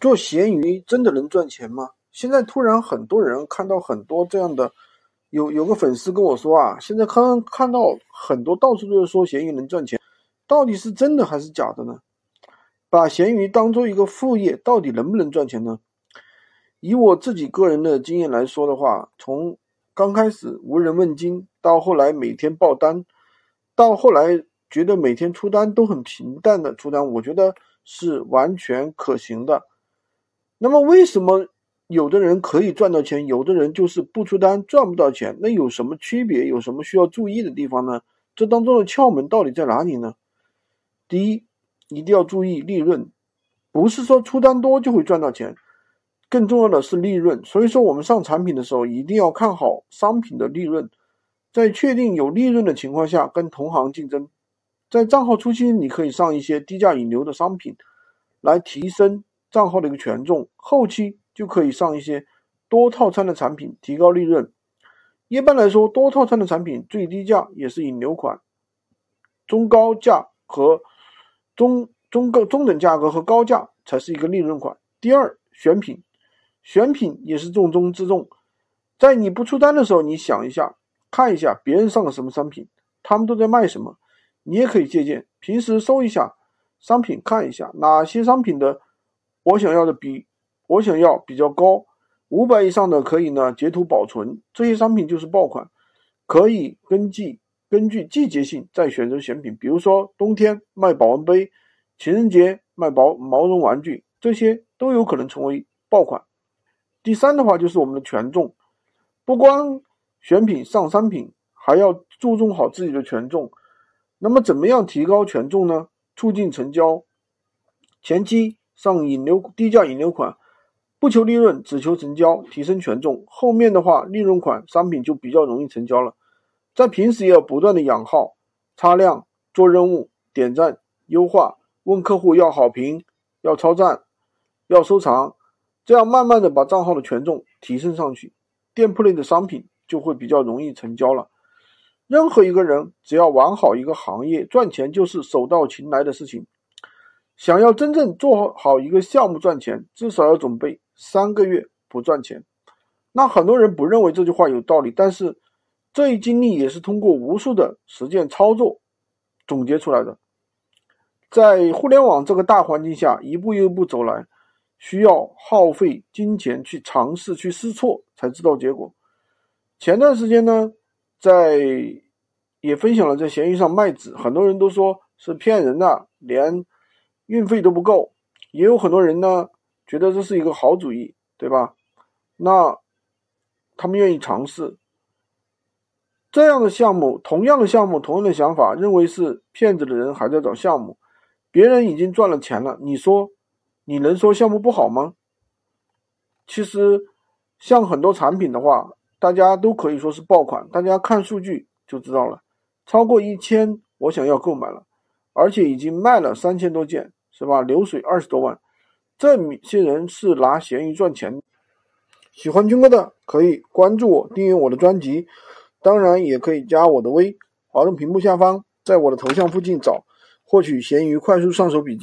做闲鱼真的能赚钱吗？现在突然很多人看到很多这样的，有有个粉丝跟我说啊，现在看看到很多到处都是说闲鱼能赚钱，到底是真的还是假的呢？把闲鱼当做一个副业，到底能不能赚钱呢？以我自己个人的经验来说的话，从刚开始无人问津，到后来每天爆单，到后来觉得每天出单都很平淡的出单，我觉得是完全可行的。那么为什么有的人可以赚到钱，有的人就是不出单赚不到钱？那有什么区别？有什么需要注意的地方呢？这当中的窍门到底在哪里呢？第一，一定要注意利润，不是说出单多就会赚到钱，更重要的是利润。所以说，我们上产品的时候一定要看好商品的利润，在确定有利润的情况下跟同行竞争。在账号初期，你可以上一些低价引流的商品，来提升。账号的一个权重，后期就可以上一些多套餐的产品，提高利润。一般来说，多套餐的产品最低价也是引流款，中高价和中中高中等价格和高价才是一个利润款。第二，选品，选品也是重中之重。在你不出单的时候，你想一下，看一下别人上了什么商品，他们都在卖什么，你也可以借鉴。平时搜一下商品，看一下哪些商品的。我想要的比我想要比较高，五百以上的可以呢截图保存。这些商品就是爆款，可以根据根据季节性再选择选品。比如说冬天卖保温杯，情人节卖毛毛绒玩具，这些都有可能成为爆款。第三的话就是我们的权重，不光选品上商品，还要注重好自己的权重。那么怎么样提高权重呢？促进成交，前期。上引流低价引流款，不求利润，只求成交，提升权重。后面的话，利润款商品就比较容易成交了。在平时也要不断的养号、擦量、做任务、点赞、优化，问客户要好评、要超赞、要收藏，这样慢慢的把账号的权重提升上去，店铺内的商品就会比较容易成交了。任何一个人只要玩好一个行业，赚钱就是手到擒来的事情。想要真正做好一个项目赚钱，至少要准备三个月不赚钱。那很多人不认为这句话有道理，但是这一经历也是通过无数的实践操作总结出来的。在互联网这个大环境下，一步一步走来，需要耗费金钱去尝试、去试错，才知道结果。前段时间呢，在也分享了在闲鱼上卖纸，很多人都说是骗人的，连。运费都不够，也有很多人呢觉得这是一个好主意，对吧？那他们愿意尝试这样的项目，同样的项目，同样的想法，认为是骗子的人还在找项目，别人已经赚了钱了，你说你能说项目不好吗？其实像很多产品的话，大家都可以说是爆款，大家看数据就知道了，超过一千，我想要购买了，而且已经卖了三千多件。是吧？流水二十多万，这些人是拿闲鱼赚钱。喜欢军哥的可以关注我，订阅我的专辑，当然也可以加我的微，滑动屏幕下方，在我的头像附近找，获取闲鱼快速上手笔记。